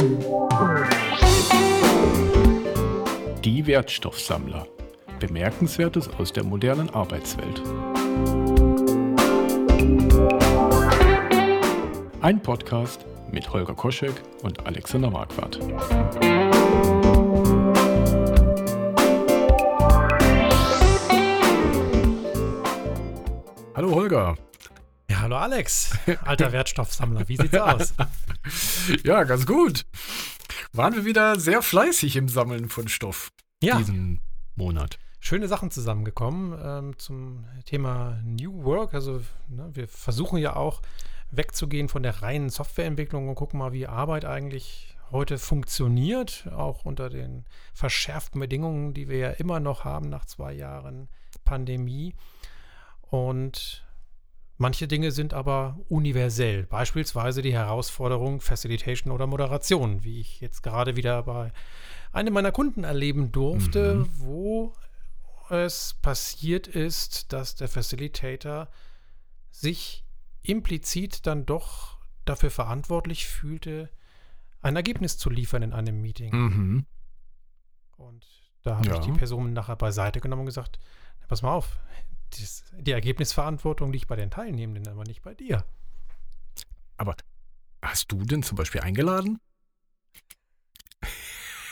Die Wertstoffsammler. Bemerkenswertes aus der modernen Arbeitswelt. Ein Podcast mit Holger Koschek und Alexander Marquardt. Hallo Holger. Ja, hallo Alex, alter Wertstoffsammler. Wie sieht's aus? ja, ganz gut. Waren wir wieder sehr fleißig im Sammeln von Stoff ja. diesen Monat. Schöne Sachen zusammengekommen ähm, zum Thema New Work. Also ne, wir versuchen ja auch wegzugehen von der reinen Softwareentwicklung und gucken mal, wie Arbeit eigentlich heute funktioniert, auch unter den verschärften Bedingungen, die wir ja immer noch haben nach zwei Jahren Pandemie. Und Manche Dinge sind aber universell, beispielsweise die Herausforderung Facilitation oder Moderation, wie ich jetzt gerade wieder bei einem meiner Kunden erleben durfte, mhm. wo es passiert ist, dass der Facilitator sich implizit dann doch dafür verantwortlich fühlte, ein Ergebnis zu liefern in einem Meeting. Mhm. Und da habe ja. ich die Person nachher beiseite genommen und gesagt, pass mal auf, die Ergebnisverantwortung liegt bei den Teilnehmenden, aber nicht bei dir. Aber hast du denn zum Beispiel eingeladen?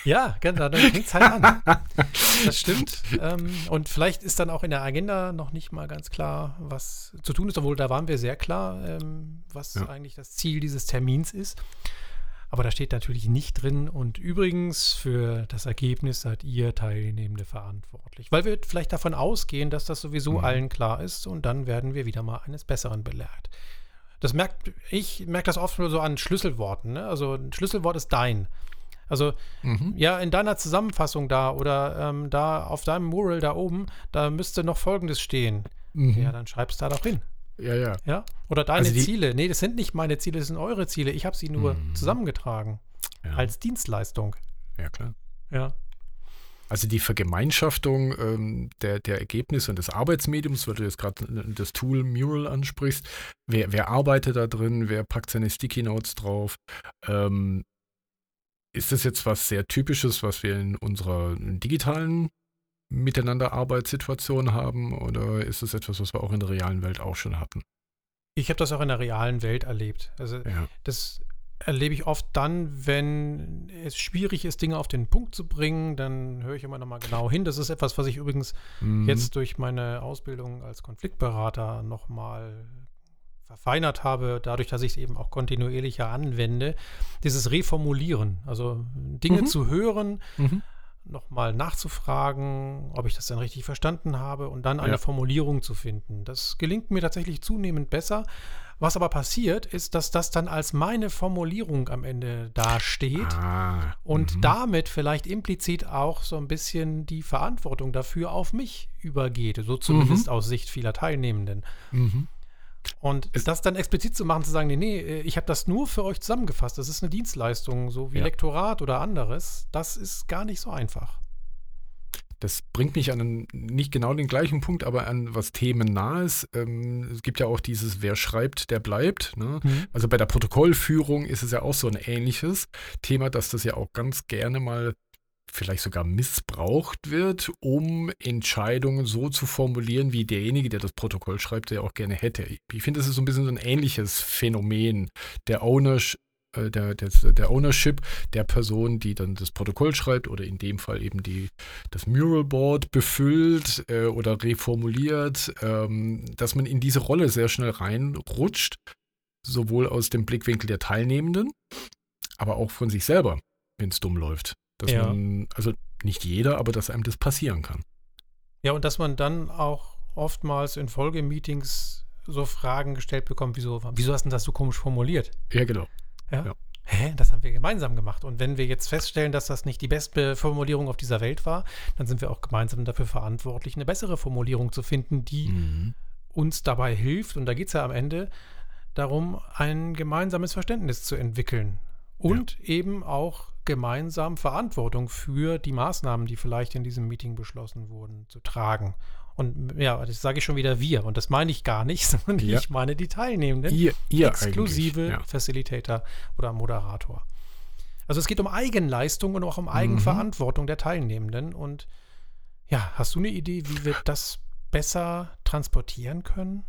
Ja, genau, dann fängt es halt an. Das stimmt. Ähm, und vielleicht ist dann auch in der Agenda noch nicht mal ganz klar, was zu tun ist, obwohl da waren wir sehr klar, ähm, was ja. eigentlich das Ziel dieses Termins ist. Aber da steht natürlich nicht drin. Und übrigens, für das Ergebnis seid ihr Teilnehmende verantwortlich. Weil wir vielleicht davon ausgehen, dass das sowieso mhm. allen klar ist und dann werden wir wieder mal eines Besseren belehrt. Das merkt, ich merke das oft nur so an Schlüsselworten. Ne? Also ein Schlüsselwort ist dein. Also mhm. ja, in deiner Zusammenfassung da oder ähm, da auf deinem Mural da oben, da müsste noch Folgendes stehen. Mhm. Ja, dann schreibst du da doch hin. Ja, ja. Ja? Oder deine also Ziele. Nee, das sind nicht meine Ziele, das sind eure Ziele. Ich habe sie nur mhm. zusammengetragen. Ja. Als Dienstleistung. Ja, klar. Ja. Also die Vergemeinschaftung ähm, der, der Ergebnisse und des Arbeitsmediums, weil du jetzt gerade das Tool Mural ansprichst, wer, wer arbeitet da drin, wer packt seine Sticky Notes drauf, ähm, ist das jetzt was sehr Typisches, was wir in unserer digitalen Miteinanderarbeitssituation haben oder ist es etwas, was wir auch in der realen Welt auch schon hatten? Ich habe das auch in der realen Welt erlebt. Also ja. das erlebe ich oft dann, wenn es schwierig ist, Dinge auf den Punkt zu bringen, dann höre ich immer noch mal genau hin. Das ist etwas, was ich übrigens mhm. jetzt durch meine Ausbildung als Konfliktberater noch mal verfeinert habe, dadurch, dass ich es eben auch kontinuierlicher anwende, dieses Reformulieren, also Dinge mhm. zu hören, mhm nochmal nachzufragen, ob ich das dann richtig verstanden habe und dann eine ja. Formulierung zu finden. Das gelingt mir tatsächlich zunehmend besser. Was aber passiert, ist, dass das dann als meine Formulierung am Ende dasteht ah, und -hmm. damit vielleicht implizit auch so ein bisschen die Verantwortung dafür auf mich übergeht, so zumindest -hmm. aus Sicht vieler Teilnehmenden. -hmm. Und es das dann explizit zu machen, zu sagen, nee, nee, äh, ich habe das nur für euch zusammengefasst, das ist eine Dienstleistung, so wie ja. Lektorat oder anderes, das ist gar nicht so einfach. Das bringt mich an einen, nicht genau den gleichen Punkt, aber an was themennahes. Ähm, es gibt ja auch dieses, wer schreibt, der bleibt. Ne? Mhm. Also bei der Protokollführung ist es ja auch so ein ähnliches Thema, dass das ja auch ganz gerne mal vielleicht sogar missbraucht wird, um Entscheidungen so zu formulieren, wie derjenige, der das Protokoll schreibt, der auch gerne hätte. Ich finde, das ist so ein bisschen so ein ähnliches Phänomen der Ownership äh, der, der, der, Ownership der Person, die dann das Protokoll schreibt oder in dem Fall eben die, das Muralboard befüllt äh, oder reformuliert, ähm, dass man in diese Rolle sehr schnell reinrutscht, sowohl aus dem Blickwinkel der Teilnehmenden, aber auch von sich selber, wenn es dumm läuft. Dass ja. man, also nicht jeder, aber dass einem das passieren kann. Ja, und dass man dann auch oftmals in Folgemeetings so Fragen gestellt bekommt, wieso, wieso hast du das so komisch formuliert? Ja, genau. Ja? ja. Hä? Das haben wir gemeinsam gemacht. Und wenn wir jetzt feststellen, dass das nicht die beste Formulierung auf dieser Welt war, dann sind wir auch gemeinsam dafür verantwortlich, eine bessere Formulierung zu finden, die mhm. uns dabei hilft. Und da geht es ja am Ende darum, ein gemeinsames Verständnis zu entwickeln. Und ja. eben auch gemeinsam Verantwortung für die Maßnahmen, die vielleicht in diesem Meeting beschlossen wurden, zu tragen. Und ja, das sage ich schon wieder wir. Und das meine ich gar nicht, sondern ja. ich meine die Teilnehmenden. Ihr, ihr exklusive ja. Facilitator oder Moderator. Also es geht um Eigenleistung und auch um Eigenverantwortung mhm. der Teilnehmenden. Und ja, hast du eine Idee, wie wir das besser transportieren können?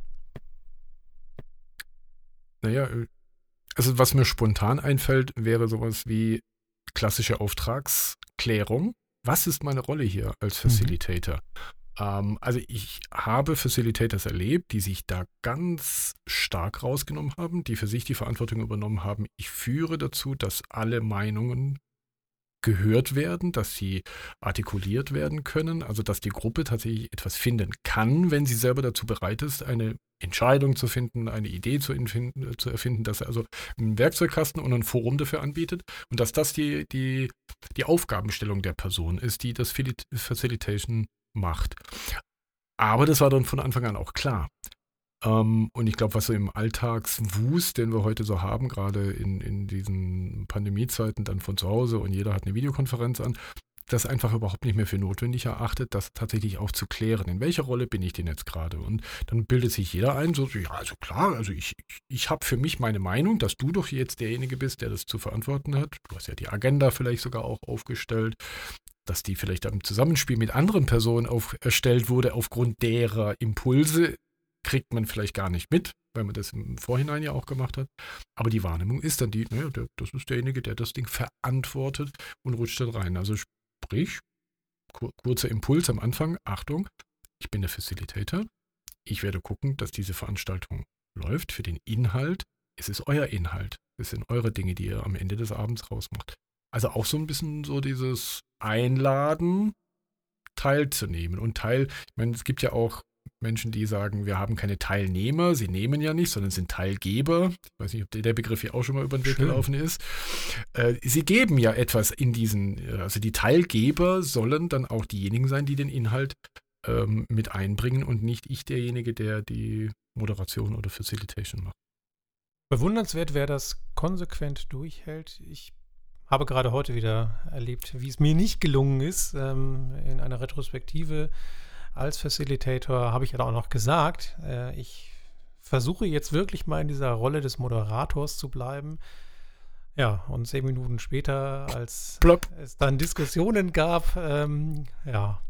Naja, äh, also was mir spontan einfällt, wäre sowas wie klassische Auftragsklärung. Was ist meine Rolle hier als mhm. Facilitator? Mhm. Ähm, also ich habe Facilitators erlebt, die sich da ganz stark rausgenommen haben, die für sich die Verantwortung übernommen haben. Ich führe dazu, dass alle Meinungen gehört werden, dass sie artikuliert werden können, also dass die Gruppe tatsächlich etwas finden kann, wenn sie selber dazu bereit ist, eine Entscheidung zu finden, eine Idee zu, zu erfinden, dass er also einen Werkzeugkasten und ein Forum dafür anbietet und dass das die, die, die Aufgabenstellung der Person ist, die das Facilitation macht. Aber das war dann von Anfang an auch klar. Ähm, und ich glaube, was so im Alltagswust, den wir heute so haben, gerade in, in diesen Pandemiezeiten dann von zu Hause und jeder hat eine Videokonferenz an, das einfach überhaupt nicht mehr für notwendig erachtet, das tatsächlich auch zu klären. In welcher Rolle bin ich denn jetzt gerade? Und dann bildet sich jeder ein, so, ja, also klar, also ich, ich, ich habe für mich meine Meinung, dass du doch jetzt derjenige bist, der das zu verantworten hat. Du hast ja die Agenda vielleicht sogar auch aufgestellt dass die vielleicht im Zusammenspiel mit anderen Personen auf, erstellt wurde, aufgrund derer Impulse, kriegt man vielleicht gar nicht mit, weil man das im Vorhinein ja auch gemacht hat. Aber die Wahrnehmung ist dann die, naja, der, das ist derjenige, der das Ding verantwortet und rutscht dann rein. Also sprich, kur kurzer Impuls am Anfang, Achtung, ich bin der Facilitator. Ich werde gucken, dass diese Veranstaltung läuft. Für den Inhalt, es ist euer Inhalt. Es sind eure Dinge, die ihr am Ende des Abends rausmacht. Also auch so ein bisschen so dieses Einladen, teilzunehmen. Und Teil, ich meine, es gibt ja auch Menschen, die sagen, wir haben keine Teilnehmer, sie nehmen ja nicht, sondern sind Teilgeber. Ich weiß nicht, ob der Begriff hier auch schon mal über den Weg gelaufen ist. Äh, sie geben ja etwas in diesen, also die Teilgeber sollen dann auch diejenigen sein, die den Inhalt ähm, mit einbringen und nicht ich derjenige, der die Moderation oder Facilitation macht. Bewundernswert, wer das konsequent durchhält. Ich habe gerade heute wieder erlebt, wie es mir nicht gelungen ist. Ähm, in einer Retrospektive als Facilitator habe ich ja auch noch gesagt, äh, ich versuche jetzt wirklich mal in dieser Rolle des Moderators zu bleiben. Ja, und zehn Minuten später, als Plop. es dann Diskussionen gab, ähm, ja,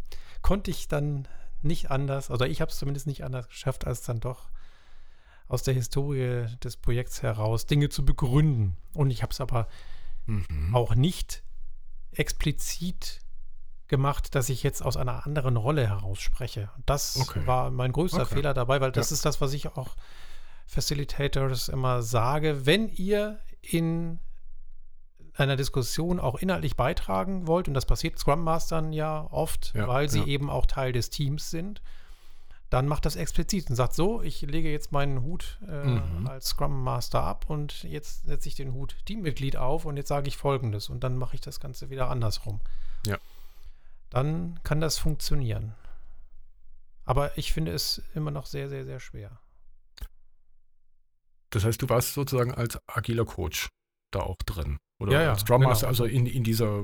konnte ich dann nicht anders, also ich habe es zumindest nicht anders geschafft, als dann doch aus der Historie des Projekts heraus Dinge zu begründen. Und ich habe es aber mhm. auch nicht explizit gemacht, dass ich jetzt aus einer anderen Rolle heraus spreche. Das okay. war mein größter okay. Fehler dabei, weil das ja. ist das, was ich auch Facilitators immer sage. Wenn ihr in einer Diskussion auch inhaltlich beitragen wollt, und das passiert Scrum Mastern ja oft, ja, weil sie ja. eben auch Teil des Teams sind, dann macht das explizit und sagt so, ich lege jetzt meinen Hut äh, mhm. als Scrum Master ab und jetzt setze ich den Hut Teammitglied auf und jetzt sage ich folgendes und dann mache ich das Ganze wieder andersrum. Ja. Dann kann das funktionieren. Aber ich finde es immer noch sehr, sehr, sehr schwer. Das heißt, du warst sozusagen als agiler Coach da auch drin. Oder ja, ja, als Scrum Master, genau. also in, in dieser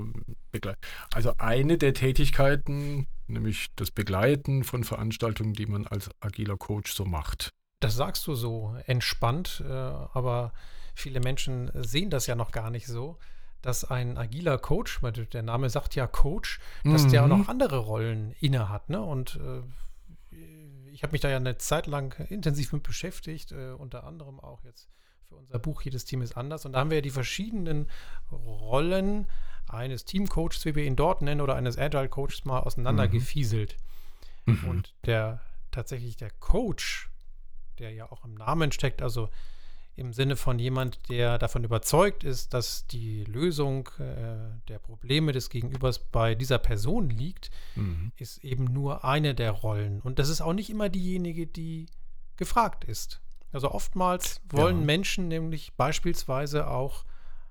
Begleitung. Also eine der Tätigkeiten, nämlich das Begleiten von Veranstaltungen, die man als agiler Coach so macht. Das sagst du so entspannt, äh, aber viele Menschen sehen das ja noch gar nicht so, dass ein agiler Coach, der Name sagt ja Coach, dass mhm. der auch noch andere Rollen inne hat. Ne? Und äh, ich habe mich da ja eine Zeit lang intensiv mit beschäftigt, äh, unter anderem auch jetzt für unser Buch Jedes Team ist anders. Und da haben wir ja die verschiedenen Rollen eines Teamcoaches, wie wir ihn dort nennen, oder eines Agile Coaches mal auseinandergefieselt. Mhm. mhm. Und der tatsächlich der Coach, der ja auch im Namen steckt, also im Sinne von jemand, der davon überzeugt ist, dass die Lösung äh, der Probleme des Gegenübers bei dieser Person liegt, mhm. ist eben nur eine der Rollen. Und das ist auch nicht immer diejenige, die gefragt ist. Also oftmals wollen ja. Menschen nämlich beispielsweise auch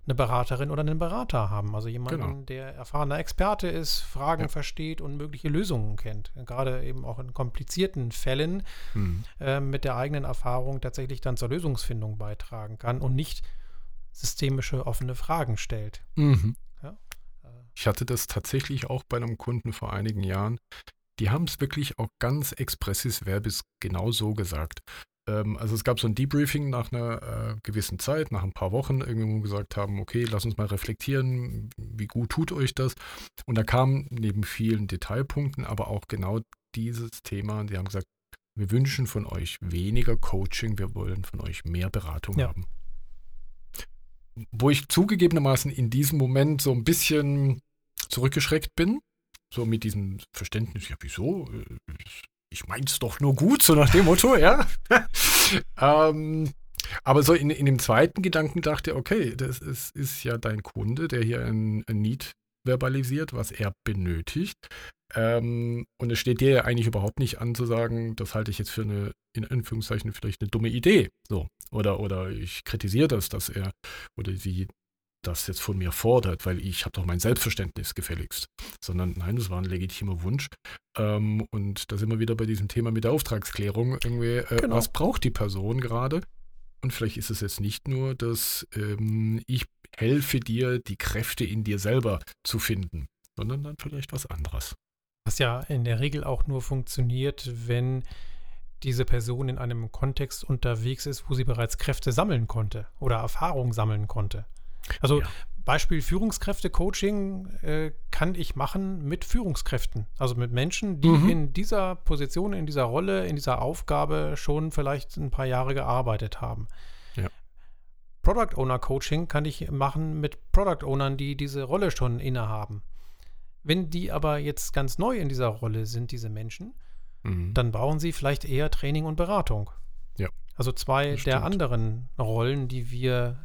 eine Beraterin oder einen Berater haben. Also jemanden, genau. der erfahrener Experte ist, Fragen ja. versteht und mögliche Lösungen kennt. Gerade eben auch in komplizierten Fällen mhm. äh, mit der eigenen Erfahrung tatsächlich dann zur Lösungsfindung beitragen kann und nicht systemische offene Fragen stellt. Mhm. Ja? Äh. Ich hatte das tatsächlich auch bei einem Kunden vor einigen Jahren. Die haben es wirklich auch ganz expressis verbis genau so gesagt. Ähm, also es gab so ein Debriefing nach einer äh, gewissen Zeit, nach ein paar Wochen, irgendwie, wo wir gesagt haben, okay, lass uns mal reflektieren, wie gut tut euch das? Und da kam neben vielen Detailpunkten aber auch genau dieses Thema. Die haben gesagt, wir wünschen von euch weniger Coaching, wir wollen von euch mehr Beratung ja. haben. Wo ich zugegebenermaßen in diesem Moment so ein bisschen zurückgeschreckt bin, so mit diesem Verständnis, ja, wieso? Ich mein's doch nur gut, so nach dem Motto, ja. ähm, aber so in, in dem zweiten Gedanken dachte, okay, das ist, ist ja dein Kunde, der hier ein, ein Need verbalisiert, was er benötigt. Ähm, und es steht dir ja eigentlich überhaupt nicht an zu sagen, das halte ich jetzt für eine, in Anführungszeichen, vielleicht eine dumme Idee. So. Oder, oder ich kritisiere das, dass er oder sie das jetzt von mir fordert, weil ich habe doch mein Selbstverständnis gefälligst. Sondern nein, das war ein legitimer Wunsch. Ähm, und da sind wir wieder bei diesem Thema mit der Auftragsklärung. Irgendwie, äh, genau. was braucht die Person gerade? Und vielleicht ist es jetzt nicht nur, dass ähm, ich helfe dir, die Kräfte in dir selber zu finden, sondern dann vielleicht was anderes. Was ja in der Regel auch nur funktioniert, wenn diese Person in einem Kontext unterwegs ist, wo sie bereits Kräfte sammeln konnte oder Erfahrung sammeln konnte. Also ja. Beispiel Führungskräfte-Coaching äh, kann ich machen mit Führungskräften, also mit Menschen, die mhm. in dieser Position, in dieser Rolle, in dieser Aufgabe schon vielleicht ein paar Jahre gearbeitet haben. Ja. Product Owner Coaching kann ich machen mit Product Ownern, die diese Rolle schon innehaben. Wenn die aber jetzt ganz neu in dieser Rolle sind, diese Menschen, mhm. dann brauchen sie vielleicht eher Training und Beratung. Ja. Also zwei der anderen Rollen, die wir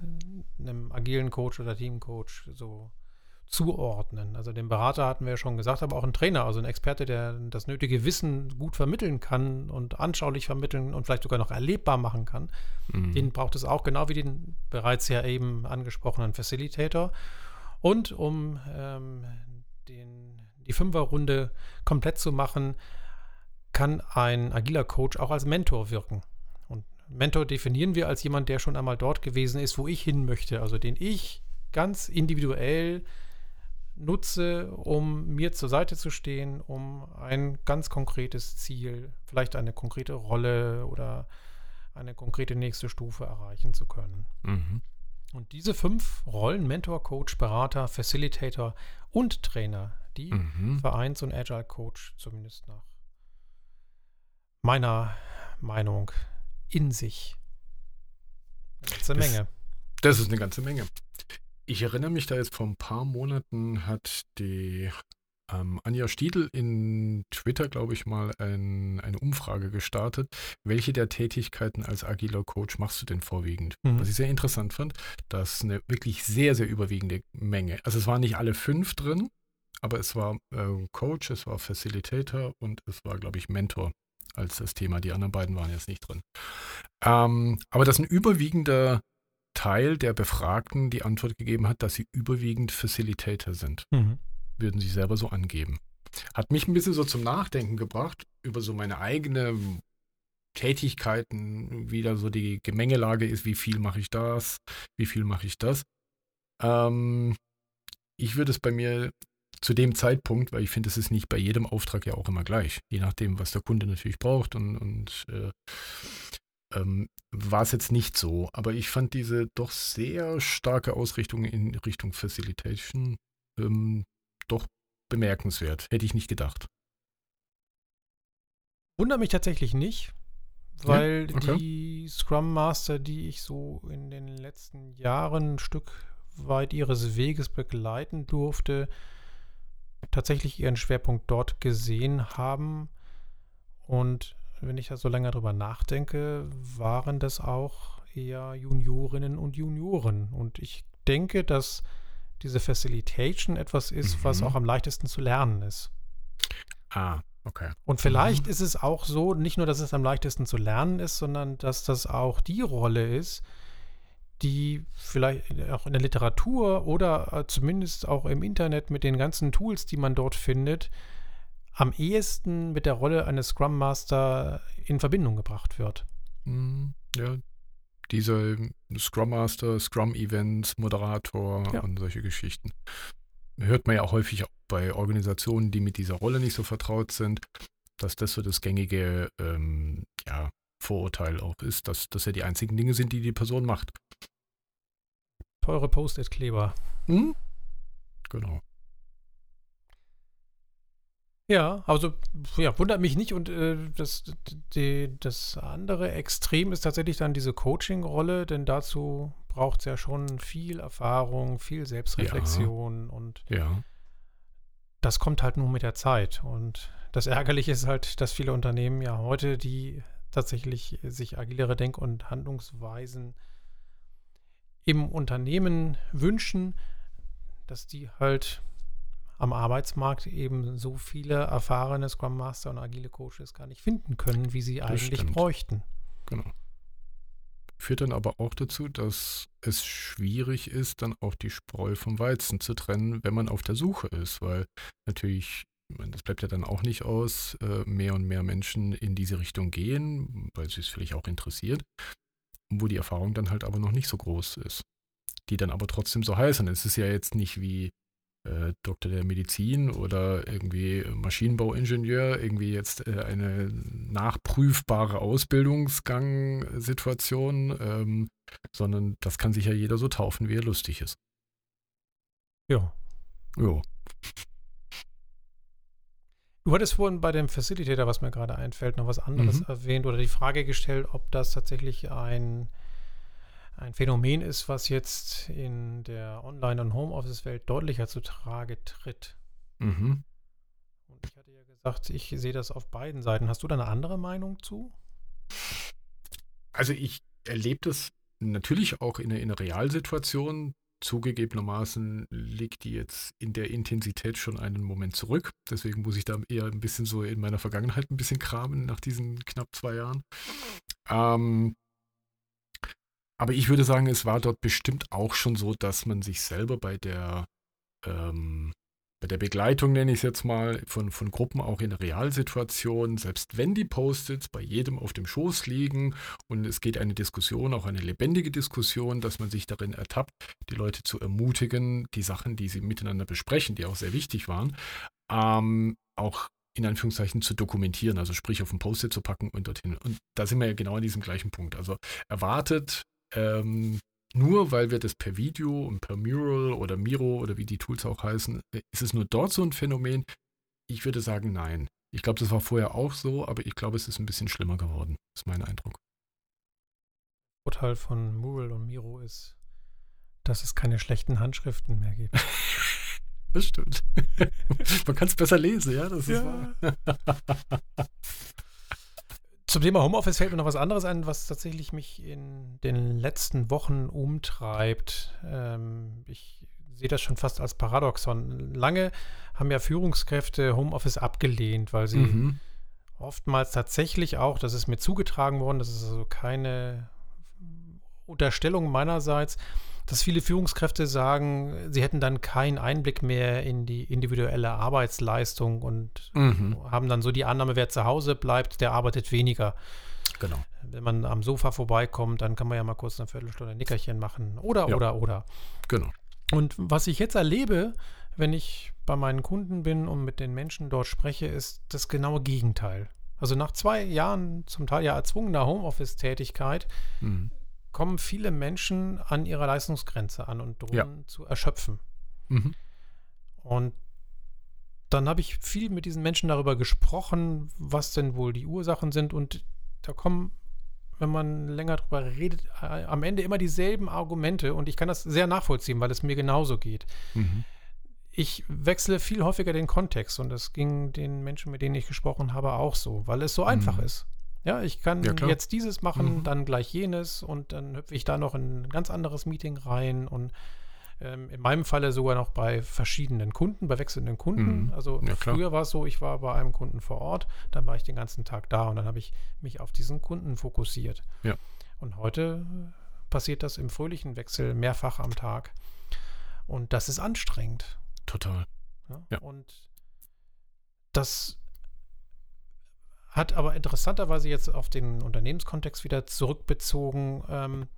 einem agilen Coach oder Teamcoach so zuordnen. Also den Berater hatten wir ja schon gesagt, aber auch ein Trainer, also ein Experte, der das nötige Wissen gut vermitteln kann und anschaulich vermitteln und vielleicht sogar noch erlebbar machen kann. Mhm. Den braucht es auch, genau wie den bereits ja eben angesprochenen Facilitator. Und um ähm, den, die Fünferrunde komplett zu machen, kann ein agiler Coach auch als Mentor wirken. Und Mentor definieren wir als jemand, der schon einmal dort gewesen ist, wo ich hin möchte, also den ich ganz individuell nutze, um mir zur Seite zu stehen, um ein ganz konkretes Ziel, vielleicht eine konkrete Rolle oder eine konkrete nächste Stufe erreichen zu können. Mhm. Und diese fünf Rollen, Mentor, Coach, Berater, Facilitator und Trainer, die mhm. vereint so ein Agile Coach zumindest nach meiner Meinung in sich. Eine ganze das, Menge. Das ist eine ganze Menge. Ich erinnere mich da jetzt vor ein paar Monaten hat die ähm, Anja Stiedl in Twitter, glaube ich, mal ein, eine Umfrage gestartet. Welche der Tätigkeiten als agiler Coach machst du denn vorwiegend? Mhm. Was ich sehr interessant fand, dass eine wirklich sehr, sehr überwiegende Menge. Also es waren nicht alle fünf drin, aber es war äh, Coach, es war Facilitator und es war, glaube ich, Mentor als das Thema. Die anderen beiden waren jetzt nicht drin. Ähm, aber dass ein überwiegender Teil der Befragten die Antwort gegeben hat, dass sie überwiegend Facilitator sind. Mhm würden sie selber so angeben. Hat mich ein bisschen so zum Nachdenken gebracht über so meine eigene Tätigkeiten, wie da so die Gemengelage ist, wie viel mache ich das, wie viel mache ich das. Ähm, ich würde es bei mir zu dem Zeitpunkt, weil ich finde, es ist nicht bei jedem Auftrag ja auch immer gleich, je nachdem, was der Kunde natürlich braucht und, und äh, ähm, war es jetzt nicht so. Aber ich fand diese doch sehr starke Ausrichtung in Richtung Facilitation ähm, doch bemerkenswert. Hätte ich nicht gedacht. Wundert mich tatsächlich nicht, weil ja? okay. die Scrum Master, die ich so in den letzten Jahren ein Stück weit ihres Weges begleiten durfte, tatsächlich ihren Schwerpunkt dort gesehen haben. Und wenn ich da so länger drüber nachdenke, waren das auch eher Juniorinnen und Junioren. Und ich denke, dass diese Facilitation etwas ist, mhm. was auch am leichtesten zu lernen ist. Ah, okay. Und vielleicht mhm. ist es auch so, nicht nur, dass es am leichtesten zu lernen ist, sondern dass das auch die Rolle ist, die vielleicht auch in der Literatur oder äh, zumindest auch im Internet mit den ganzen Tools, die man dort findet, am ehesten mit der Rolle eines Scrum Master in Verbindung gebracht wird. Mhm. Ja, diese Scrum Master, Scrum Events, Moderator ja. und solche Geschichten. Hört man ja auch häufig auch bei Organisationen, die mit dieser Rolle nicht so vertraut sind, dass das so das gängige, ähm, ja, Vorurteil auch ist, dass das ja die einzigen Dinge sind, die die Person macht. Teure Post-it-Kleber. Hm? Genau. Ja, also ja, wundert mich nicht. Und äh, das, die, das andere Extrem ist tatsächlich dann diese Coaching-Rolle, denn dazu braucht es ja schon viel Erfahrung, viel Selbstreflexion ja. und ja. das kommt halt nur mit der Zeit. Und das Ärgerliche ist halt, dass viele Unternehmen ja heute, die tatsächlich sich agilere Denk- und Handlungsweisen im Unternehmen wünschen, dass die halt am Arbeitsmarkt eben so viele erfahrene Scrum Master und agile Coaches gar nicht finden können, wie sie das eigentlich stimmt. bräuchten. Genau. Führt dann aber auch dazu, dass es schwierig ist, dann auch die Spreu vom Weizen zu trennen, wenn man auf der Suche ist, weil natürlich, das bleibt ja dann auch nicht aus, äh, mehr und mehr Menschen in diese Richtung gehen, weil sie es vielleicht auch interessiert, wo die Erfahrung dann halt aber noch nicht so groß ist. Die dann aber trotzdem so heißen. Es ist ja jetzt nicht wie äh, Doktor der Medizin oder irgendwie Maschinenbauingenieur irgendwie jetzt äh, eine nachprüfbare Ausbildungsgang-Situation, ähm, sondern das kann sich ja jeder so taufen, wie er lustig ist. Ja. Ja. Du hattest vorhin bei dem Facilitator, was mir gerade einfällt, noch was anderes mhm. erwähnt oder die Frage gestellt, ob das tatsächlich ein ein Phänomen ist, was jetzt in der Online- und Homeoffice-Welt deutlicher zutage tritt. Mhm. Und ich hatte ja gesagt, ich sehe das auf beiden Seiten. Hast du da eine andere Meinung zu? Also ich erlebe das natürlich auch in der, in der Realsituation. Zugegebenermaßen liegt die jetzt in der Intensität schon einen Moment zurück. Deswegen muss ich da eher ein bisschen so in meiner Vergangenheit ein bisschen kramen nach diesen knapp zwei Jahren. Ähm, aber ich würde sagen, es war dort bestimmt auch schon so, dass man sich selber bei der, ähm, bei der Begleitung, nenne ich es jetzt mal, von, von Gruppen auch in der Realsituation, selbst wenn die Post-its bei jedem auf dem Schoß liegen und es geht eine Diskussion, auch eine lebendige Diskussion, dass man sich darin ertappt, die Leute zu ermutigen, die Sachen, die sie miteinander besprechen, die auch sehr wichtig waren, ähm, auch in Anführungszeichen zu dokumentieren, also sprich auf ein Post-it zu packen und dorthin. Und da sind wir ja genau an diesem gleichen Punkt. Also erwartet ähm, nur weil wir das per Video und per Mural oder Miro oder wie die Tools auch heißen, äh, ist es nur dort so ein Phänomen? Ich würde sagen, nein. Ich glaube, das war vorher auch so, aber ich glaube, es ist ein bisschen schlimmer geworden, ist mein Eindruck. Vorteil von Mural und Miro ist, dass es keine schlechten Handschriften mehr gibt. das stimmt. Man kann es besser lesen, ja, das ist ja. wahr. Zum Thema Homeoffice fällt mir noch was anderes ein, was tatsächlich mich in den letzten Wochen umtreibt. Ähm, ich sehe das schon fast als Paradoxon. Lange haben ja Führungskräfte Homeoffice abgelehnt, weil sie mhm. oftmals tatsächlich auch, das ist mir zugetragen worden, das ist also keine Unterstellung meinerseits, dass viele Führungskräfte sagen, sie hätten dann keinen Einblick mehr in die individuelle Arbeitsleistung und mhm. haben dann so die Annahme, wer zu Hause bleibt, der arbeitet weniger. Genau. Wenn man am Sofa vorbeikommt, dann kann man ja mal kurz eine Viertelstunde ein Nickerchen machen. Oder, ja. oder, oder. Genau. Und was ich jetzt erlebe, wenn ich bei meinen Kunden bin und mit den Menschen dort spreche, ist das genaue Gegenteil. Also nach zwei Jahren zum Teil ja erzwungener Homeoffice-Tätigkeit mhm kommen viele Menschen an ihrer Leistungsgrenze an und drohen ja. zu erschöpfen. Mhm. Und dann habe ich viel mit diesen Menschen darüber gesprochen, was denn wohl die Ursachen sind. Und da kommen, wenn man länger darüber redet, äh, am Ende immer dieselben Argumente. Und ich kann das sehr nachvollziehen, weil es mir genauso geht. Mhm. Ich wechsle viel häufiger den Kontext und das ging den Menschen, mit denen ich gesprochen habe, auch so, weil es so mhm. einfach ist. Ja, ich kann ja, jetzt dieses machen, mhm. dann gleich jenes und dann hüpfe ich da noch in ein ganz anderes Meeting rein und ähm, in meinem Falle sogar noch bei verschiedenen Kunden, bei wechselnden Kunden. Mhm. Also ja, früher war es so, ich war bei einem Kunden vor Ort, dann war ich den ganzen Tag da und dann habe ich mich auf diesen Kunden fokussiert. Ja. Und heute passiert das im fröhlichen Wechsel mehrfach am Tag. Und das ist anstrengend. Total. Ja? ja. Und das hat aber interessanterweise jetzt auf den Unternehmenskontext wieder zurückbezogen ähm,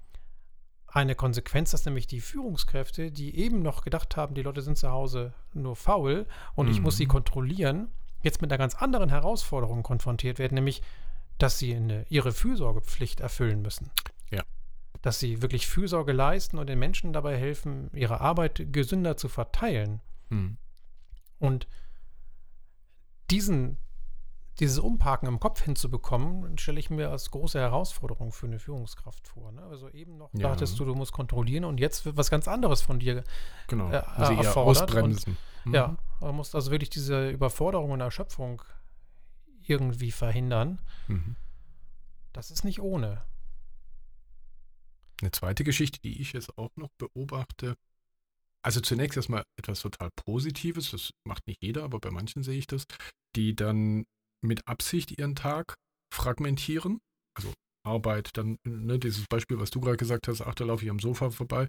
eine Konsequenz, dass nämlich die Führungskräfte, die eben noch gedacht haben, die Leute sind zu Hause nur faul und mhm. ich muss sie mhm. kontrollieren, jetzt mit einer ganz anderen Herausforderung konfrontiert werden, nämlich dass sie eine, ihre Fürsorgepflicht erfüllen müssen. Ja. Dass sie wirklich Fürsorge leisten und den Menschen dabei helfen, ihre Arbeit gesünder zu verteilen. Mhm. Und diesen, dieses Umparken im Kopf hinzubekommen, stelle ich mir als große Herausforderung für eine Führungskraft vor. Ne? Also eben noch ja. dachtest du, du musst kontrollieren und jetzt wird was ganz anderes von dir genau. äh, also erfordert. Ausbremsen. Und, mhm. Ja, man muss also wirklich diese Überforderung und Erschöpfung irgendwie verhindern. Mhm. Das ist nicht ohne. Eine zweite Geschichte, die ich jetzt auch noch beobachte, also zunächst erstmal etwas total Positives, das macht nicht jeder, aber bei manchen sehe ich das, die dann mit Absicht ihren Tag fragmentieren. Also Arbeit, dann ne, dieses Beispiel, was du gerade gesagt hast, ach, da laufe ich am Sofa vorbei.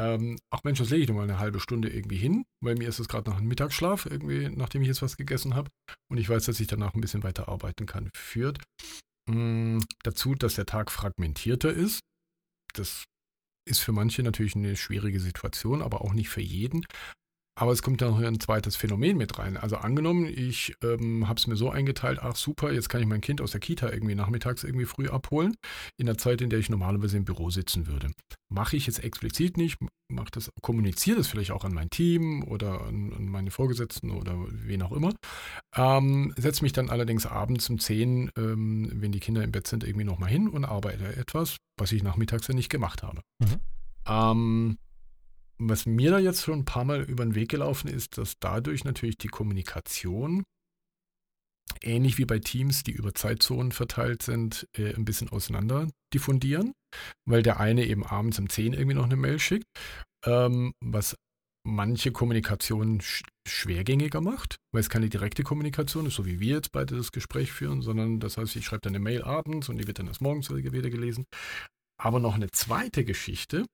Ähm, ach Mensch, das lege ich nur mal eine halbe Stunde irgendwie hin, weil mir ist es gerade nach einem Mittagsschlaf, irgendwie, nachdem ich jetzt was gegessen habe. Und ich weiß, dass ich danach ein bisschen weiter arbeiten kann. Führt mh, hm, dazu, dass der Tag fragmentierter ist. Das ist für manche natürlich eine schwierige Situation, aber auch nicht für jeden. Aber es kommt da noch ein zweites Phänomen mit rein. Also angenommen, ich ähm, habe es mir so eingeteilt, ach super, jetzt kann ich mein Kind aus der Kita irgendwie nachmittags irgendwie früh abholen, in der Zeit, in der ich normalerweise im Büro sitzen würde. Mache ich jetzt explizit nicht, mache das, kommuniziere das vielleicht auch an mein Team oder an, an meine Vorgesetzten oder wen auch immer. Ähm, Setze mich dann allerdings abends um 10, ähm, wenn die Kinder im Bett sind, irgendwie nochmal hin und arbeite etwas, was ich nachmittags ja nicht gemacht habe. Mhm. Ähm, was mir da jetzt schon ein paar Mal über den Weg gelaufen ist, dass dadurch natürlich die Kommunikation, ähnlich wie bei Teams, die über Zeitzonen verteilt sind, äh, ein bisschen auseinander diffundieren, weil der eine eben abends um 10 irgendwie noch eine Mail schickt, ähm, was manche Kommunikation sch schwergängiger macht, weil es keine direkte Kommunikation ist, so wie wir jetzt beide das Gespräch führen, sondern das heißt, ich schreibe dann eine Mail abends und die wird dann erst morgens wieder gelesen. Aber noch eine zweite Geschichte,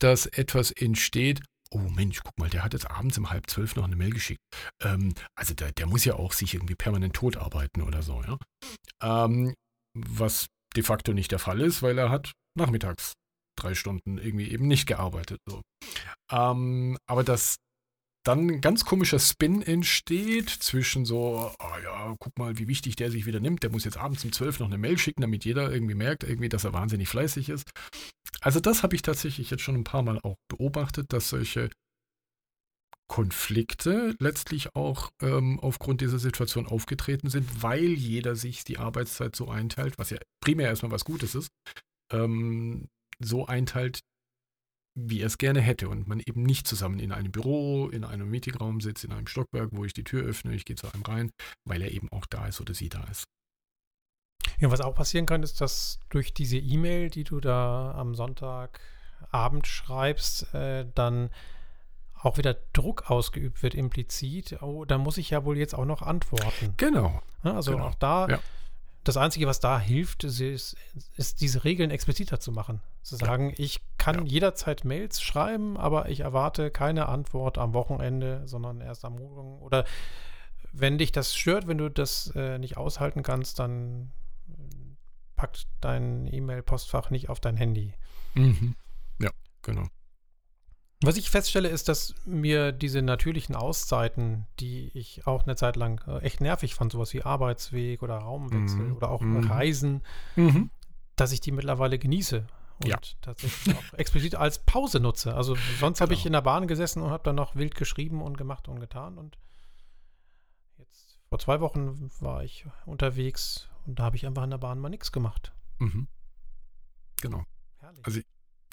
dass etwas entsteht, oh Mensch, guck mal, der hat jetzt abends um halb zwölf noch eine Mail geschickt. Ähm, also der, der, muss ja auch sich irgendwie permanent tot arbeiten oder so, ja. Ähm, was de facto nicht der Fall ist, weil er hat nachmittags drei Stunden irgendwie eben nicht gearbeitet. So. Ähm, aber dass dann ein ganz komischer Spin entsteht zwischen so, oh ja, guck mal, wie wichtig der sich wieder nimmt. Der muss jetzt abends um zwölf noch eine Mail schicken, damit jeder irgendwie merkt, irgendwie, dass er wahnsinnig fleißig ist. Also das habe ich tatsächlich jetzt schon ein paar Mal auch beobachtet, dass solche Konflikte letztlich auch ähm, aufgrund dieser Situation aufgetreten sind, weil jeder sich die Arbeitszeit so einteilt, was ja primär erstmal was Gutes ist, ähm, so einteilt, wie er es gerne hätte und man eben nicht zusammen in einem Büro, in einem Meetingraum sitzt, in einem Stockwerk, wo ich die Tür öffne, ich gehe zu einem rein, weil er eben auch da ist oder sie da ist. Ja, was auch passieren kann, ist, dass durch diese E-Mail, die du da am Sonntagabend schreibst, äh, dann auch wieder Druck ausgeübt wird implizit. Oh, da muss ich ja wohl jetzt auch noch antworten. Genau. Ja, also genau. auch da, ja. das Einzige, was da hilft, ist, ist, diese Regeln expliziter zu machen. Zu sagen, ja. ich kann jederzeit Mails schreiben, aber ich erwarte keine Antwort am Wochenende, sondern erst am Morgen. Oder wenn dich das stört, wenn du das äh, nicht aushalten kannst, dann packt dein E-Mail-Postfach nicht auf dein Handy. Mhm. Ja, genau. Was ich feststelle, ist, dass mir diese natürlichen Auszeiten, die ich auch eine Zeit lang äh, echt nervig fand, sowas wie Arbeitsweg oder Raumwechsel mhm. oder auch mhm. Reisen, mhm. dass ich die mittlerweile genieße und ja. tatsächlich auch explizit als Pause nutze. Also sonst genau. habe ich in der Bahn gesessen und habe dann noch wild geschrieben und gemacht und getan. Und jetzt vor zwei Wochen war ich unterwegs und da habe ich einfach in der Bahn mal nichts gemacht. Mhm. Genau. Herrlich. Also,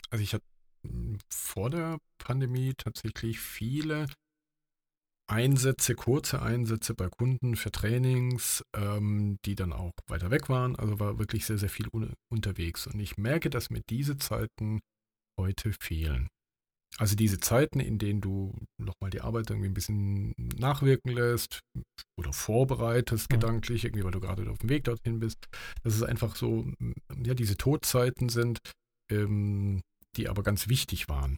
also ich hatte vor der Pandemie tatsächlich viele Einsätze, kurze Einsätze bei Kunden für Trainings, ähm, die dann auch weiter weg waren. Also war wirklich sehr, sehr viel un unterwegs. Und ich merke, dass mir diese Zeiten heute fehlen. Also diese Zeiten, in denen du nochmal die Arbeit irgendwie ein bisschen nachwirken lässt oder vorbereitest mhm. gedanklich, irgendwie weil du gerade auf dem Weg dorthin bist, dass es einfach so, ja, diese Todzeiten sind, ähm, die aber ganz wichtig waren.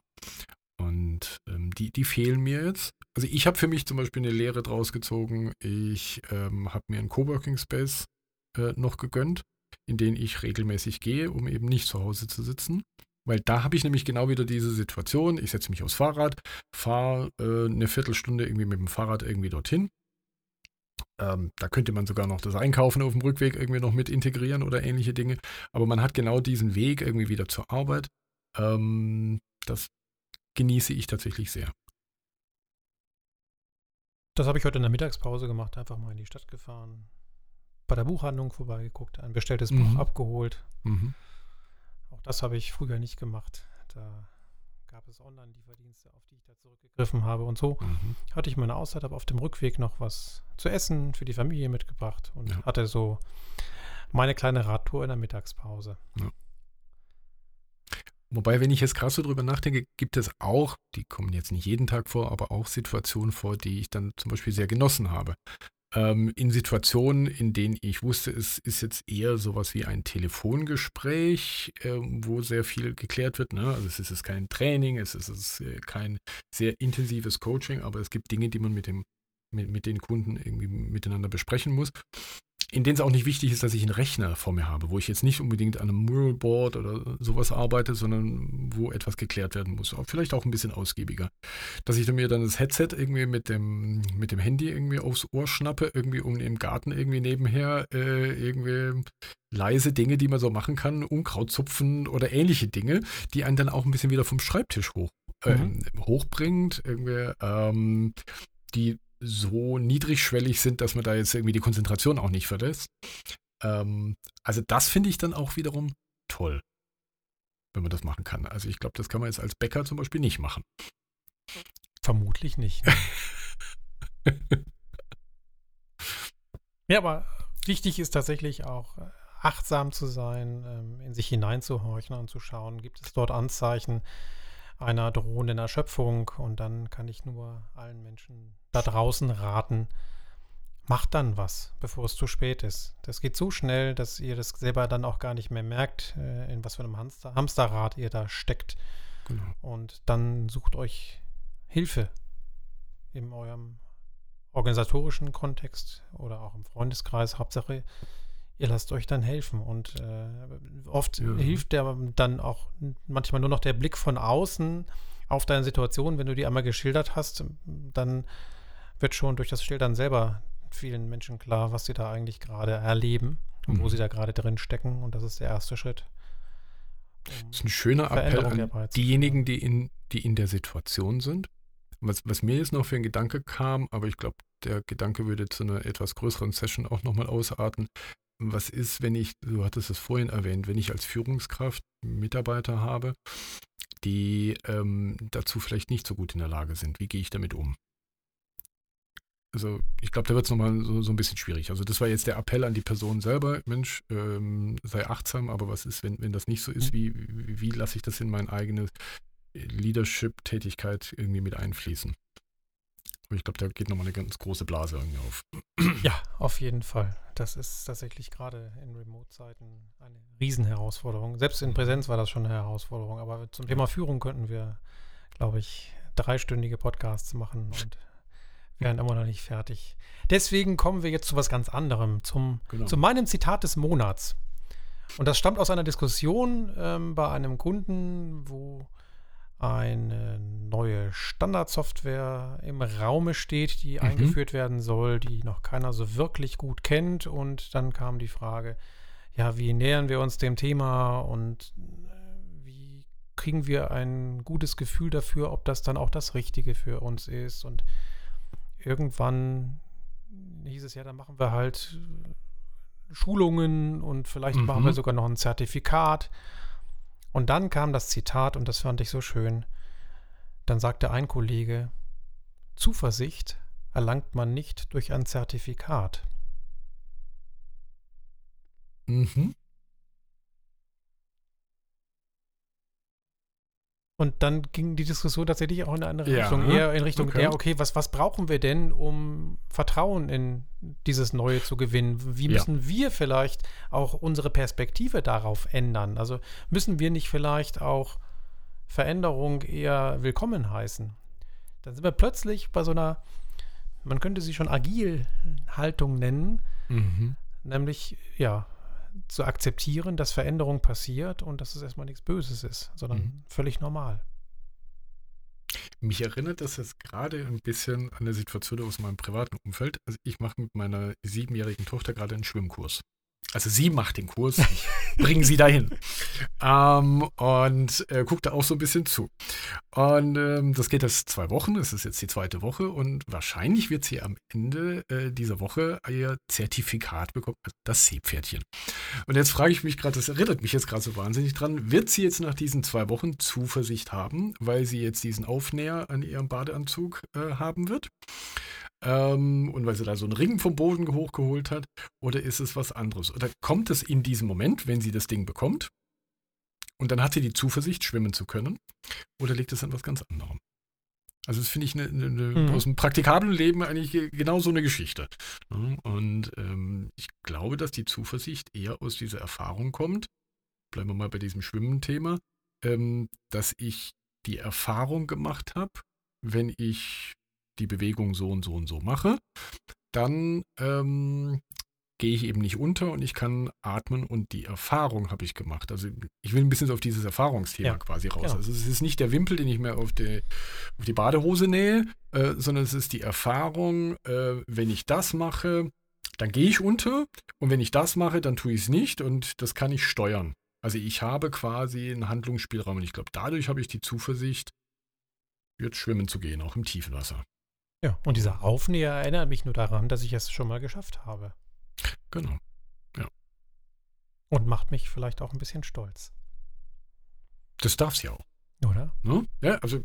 Und ähm, die, die fehlen mir jetzt. Also ich habe für mich zum Beispiel eine Lehre draus gezogen. Ich ähm, habe mir einen Coworking Space äh, noch gegönnt, in den ich regelmäßig gehe, um eben nicht zu Hause zu sitzen. Weil da habe ich nämlich genau wieder diese Situation. Ich setze mich aufs Fahrrad, fahre äh, eine Viertelstunde irgendwie mit dem Fahrrad irgendwie dorthin Ähm, da könnte man sogar noch das Einkaufen auf dem Rückweg irgendwie noch mit integrieren oder ähnliche Dinge. Aber man hat genau diesen Weg irgendwie wieder zur Arbeit. Ähm, das genieße ich tatsächlich sehr. Das habe ich heute in der Mittagspause gemacht, einfach mal in die Stadt gefahren, bei der Buchhandlung vorbeigeguckt, ein bestelltes mhm. Buch abgeholt. Mhm. Auch das habe ich früher nicht gemacht. Da gab es Online-Lieferdienste, auf die ich da zurückgegriffen habe. Und so mhm. hatte ich meine Auszeit, habe auf dem Rückweg noch was zu essen für die Familie mitgebracht und ja. hatte so meine kleine Radtour in der Mittagspause. Ja. Wobei, wenn ich jetzt krass so drüber nachdenke, gibt es auch, die kommen jetzt nicht jeden Tag vor, aber auch Situationen vor, die ich dann zum Beispiel sehr genossen habe. Ähm, in Situationen, in denen ich wusste, es ist jetzt eher sowas wie ein Telefongespräch, äh, wo sehr viel geklärt wird. Ne? Also es ist jetzt kein Training, es ist, es ist äh, kein sehr intensives Coaching, aber es gibt Dinge, die man mit dem mit, mit den Kunden irgendwie miteinander besprechen muss in denen es auch nicht wichtig ist, dass ich einen Rechner vor mir habe, wo ich jetzt nicht unbedingt an einem Muralboard oder sowas arbeite, sondern wo etwas geklärt werden muss. Auch vielleicht auch ein bisschen ausgiebiger. Dass ich mir dann das Headset irgendwie mit dem, mit dem Handy irgendwie aufs Ohr schnappe, irgendwie um im Garten irgendwie nebenher äh, irgendwie leise Dinge, die man so machen kann, Unkraut zupfen oder ähnliche Dinge, die einen dann auch ein bisschen wieder vom Schreibtisch hoch, äh, mhm. hochbringt, irgendwie, ähm, die so niedrigschwellig sind, dass man da jetzt irgendwie die Konzentration auch nicht verlässt. Ähm, also das finde ich dann auch wiederum toll, wenn man das machen kann. Also ich glaube, das kann man jetzt als Bäcker zum Beispiel nicht machen. Vermutlich nicht. Ne? ja, aber wichtig ist tatsächlich auch achtsam zu sein, ähm, in sich hineinzuhorchen und zu schauen, gibt es dort Anzeichen, einer drohenden Erschöpfung. Und dann kann ich nur allen Menschen da draußen raten, macht dann was, bevor es zu spät ist. Das geht so schnell, dass ihr das selber dann auch gar nicht mehr merkt, äh, in was für einem Hamster Hamsterrad ihr da steckt. Genau. Und dann sucht euch Hilfe in eurem organisatorischen Kontext oder auch im Freundeskreis. Hauptsache, ihr lasst euch dann helfen. Und äh, oft ja. hilft der dann auch manchmal nur noch der Blick von außen auf deine Situation. Wenn du die einmal geschildert hast, dann wird schon durch das Schildern selber vielen Menschen klar, was sie da eigentlich gerade erleben und mhm. wo sie da gerade drin stecken. Und das ist der erste Schritt. Um das ist ein schöner Appell an diejenigen, die in, die in der Situation sind. Was, was mir jetzt noch für ein Gedanke kam, aber ich glaube, der Gedanke würde zu einer etwas größeren Session auch nochmal ausarten, was ist, wenn ich, du hattest es vorhin erwähnt, wenn ich als Führungskraft Mitarbeiter habe, die ähm, dazu vielleicht nicht so gut in der Lage sind? Wie gehe ich damit um? Also ich glaube, da wird es nochmal so, so ein bisschen schwierig. Also das war jetzt der Appell an die Person selber, Mensch, ähm, sei achtsam, aber was ist, wenn, wenn das nicht so ist? Mhm. Wie, wie, wie lasse ich das in meine eigene Leadership-Tätigkeit irgendwie mit einfließen? Aber ich glaube, da geht nochmal eine ganz große Blase irgendwie auf. Ja, auf jeden Fall. Das ist tatsächlich gerade in Remote-Zeiten eine Riesenherausforderung. Selbst in Präsenz war das schon eine Herausforderung. Aber zum Thema Führung könnten wir, glaube ich, dreistündige Podcasts machen und wären immer noch nicht fertig. Deswegen kommen wir jetzt zu was ganz anderem, zum, genau. zu meinem Zitat des Monats. Und das stammt aus einer Diskussion ähm, bei einem Kunden, wo eine neue Standardsoftware im Raume steht, die mhm. eingeführt werden soll, die noch keiner so wirklich gut kennt. Und dann kam die Frage, ja, wie nähern wir uns dem Thema und äh, wie kriegen wir ein gutes Gefühl dafür, ob das dann auch das Richtige für uns ist. Und irgendwann hieß es ja, dann machen wir halt Schulungen und vielleicht mhm. machen wir sogar noch ein Zertifikat. Und dann kam das Zitat, und das fand ich so schön. Dann sagte ein Kollege, Zuversicht erlangt man nicht durch ein Zertifikat. Mhm. Und dann ging die Diskussion tatsächlich auch in eine andere ja, Richtung, eher in Richtung, okay. ja, okay, was, was brauchen wir denn, um Vertrauen in dieses Neue zu gewinnen? Wie müssen ja. wir vielleicht auch unsere Perspektive darauf ändern? Also müssen wir nicht vielleicht auch Veränderung eher willkommen heißen? Dann sind wir plötzlich bei so einer, man könnte sie schon Agil-Haltung nennen, mhm. nämlich, ja, zu akzeptieren, dass Veränderung passiert und dass es erstmal nichts Böses ist, sondern mhm. völlig normal. Mich erinnert das jetzt gerade ein bisschen an eine Situation aus meinem privaten Umfeld. Also ich mache mit meiner siebenjährigen Tochter gerade einen Schwimmkurs. Also sie macht den Kurs, ich bringe sie dahin. Ähm, und äh, guckt da auch so ein bisschen zu. Und ähm, das geht jetzt zwei Wochen, es ist jetzt die zweite Woche und wahrscheinlich wird sie am Ende äh, dieser Woche ihr Zertifikat bekommen, also das Seepferdchen. Und jetzt frage ich mich gerade, das erinnert mich jetzt gerade so wahnsinnig dran, wird sie jetzt nach diesen zwei Wochen Zuversicht haben, weil sie jetzt diesen Aufnäher an ihrem Badeanzug äh, haben wird? Ähm, und weil sie da so einen Ring vom Boden hochgeholt hat? Oder ist es was anderes? Oder kommt es in diesem Moment, wenn sie das Ding bekommt und dann hat sie die Zuversicht, schwimmen zu können? Oder liegt es an was ganz anderem? Also das finde ich eine, eine, eine, mhm. aus dem praktikablen Leben eigentlich genau so eine Geschichte. Und ähm, ich glaube, dass die Zuversicht eher aus dieser Erfahrung kommt, bleiben wir mal bei diesem Schwimmen-Thema, ähm, dass ich die Erfahrung gemacht habe, wenn ich die Bewegung so und so und so mache, dann ähm, gehe ich eben nicht unter und ich kann atmen und die Erfahrung habe ich gemacht. Also ich will ein bisschen auf dieses Erfahrungsthema ja, quasi raus. Genau. Also es ist nicht der Wimpel, den ich mir auf die, auf die Badehose nähe, äh, sondern es ist die Erfahrung, äh, wenn ich das mache, dann gehe ich unter und wenn ich das mache, dann tue ich es nicht und das kann ich steuern. Also ich habe quasi einen Handlungsspielraum und ich glaube, dadurch habe ich die Zuversicht, jetzt schwimmen zu gehen, auch im tiefen Wasser. Ja, und dieser Aufnäher erinnert mich nur daran, dass ich es schon mal geschafft habe. Genau. Ja. Und macht mich vielleicht auch ein bisschen stolz. Das darf sie auch. Oder? Ne? Ja, also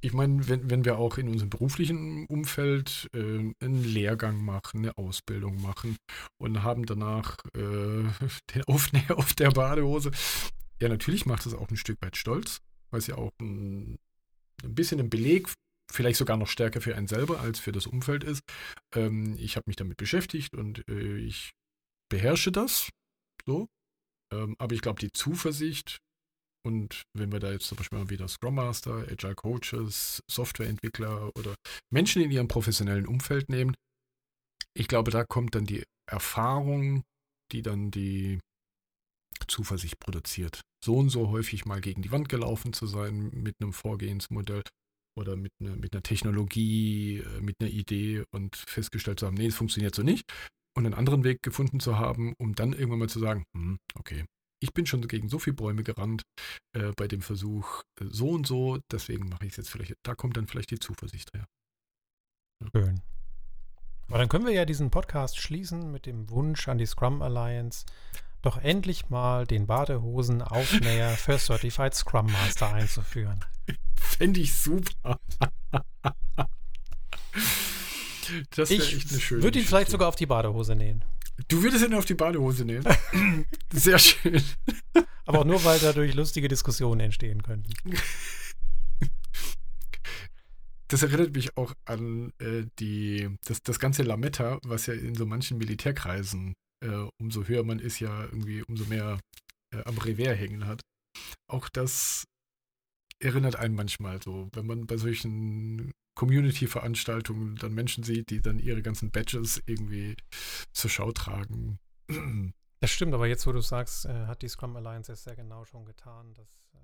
ich meine, wenn, wenn wir auch in unserem beruflichen Umfeld äh, einen Lehrgang machen, eine Ausbildung machen und haben danach äh, den Aufnäher auf der Badehose, ja, natürlich macht das auch ein Stück weit stolz, weil es ja auch ein, ein bisschen ein Beleg vielleicht sogar noch stärker für einen selber als für das Umfeld ist. Ähm, ich habe mich damit beschäftigt und äh, ich beherrsche das. So. Ähm, aber ich glaube, die Zuversicht und wenn wir da jetzt zum Beispiel mal wieder Scrum Master, Agile Coaches, Softwareentwickler oder Menschen in ihrem professionellen Umfeld nehmen, ich glaube, da kommt dann die Erfahrung, die dann die Zuversicht produziert. So und so häufig mal gegen die Wand gelaufen zu sein mit einem Vorgehensmodell oder mit, ne, mit einer Technologie, äh, mit einer Idee und festgestellt zu haben, nee, es funktioniert so nicht. Und einen anderen Weg gefunden zu haben, um dann irgendwann mal zu sagen, hm, okay, ich bin schon gegen so viele Bäume gerannt äh, bei dem Versuch äh, so und so, deswegen mache ich es jetzt vielleicht. Da kommt dann vielleicht die Zuversicht her. Schön. Aber dann können wir ja diesen Podcast schließen mit dem Wunsch an die Scrum Alliance, doch endlich mal den Badehosen-Aufnäher für Certified Scrum Master einzuführen. Fände ich super. das wäre echt eine schöne Ich würde ihn vielleicht sogar auf die Badehose nähen. Du würdest ihn auf die Badehose nähen? Sehr schön. Aber auch nur, weil dadurch lustige Diskussionen entstehen könnten. Das erinnert mich auch an äh, die, das, das ganze Lametta, was ja in so manchen Militärkreisen, äh, umso höher man ist, ja irgendwie, umso mehr äh, am Revers hängen hat. Auch das erinnert einen manchmal so, wenn man bei solchen Community-Veranstaltungen dann Menschen sieht, die dann ihre ganzen Badges irgendwie zur Schau tragen. Das stimmt, aber jetzt, wo du sagst, äh, hat die Scrum Alliance es sehr genau schon getan. Dass, äh,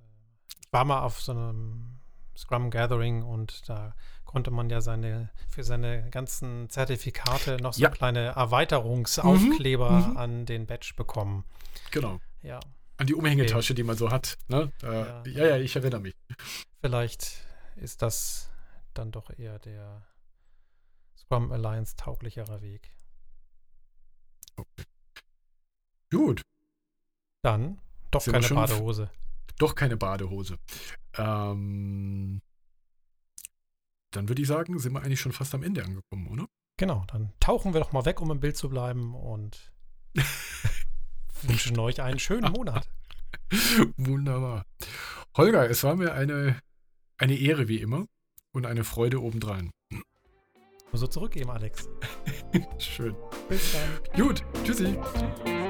ich war mal auf so einem Scrum Gathering und da konnte man ja seine für seine ganzen Zertifikate noch so ja. kleine Erweiterungsaufkleber mhm. Mhm. an den Badge bekommen. Genau. Ja. An die Umhängetasche, die man so hat. Ne? Äh, ja. ja, ja, ich erinnere mich. Vielleicht ist das dann doch eher der Scrum Alliance tauglicherer Weg. Okay. Gut. Dann doch Sind keine Badehose. Doch keine Badehose. Ähm, dann würde ich sagen, sind wir eigentlich schon fast am Ende angekommen, oder? Genau, dann tauchen wir doch mal weg, um im Bild zu bleiben und wünschen euch einen schönen Monat. Wunderbar. Holger, es war mir eine, eine Ehre wie immer und eine Freude obendrein. Nur so zurückgeben, Alex. Schön. Bis dann. Gut, tschüssi. Tschüss.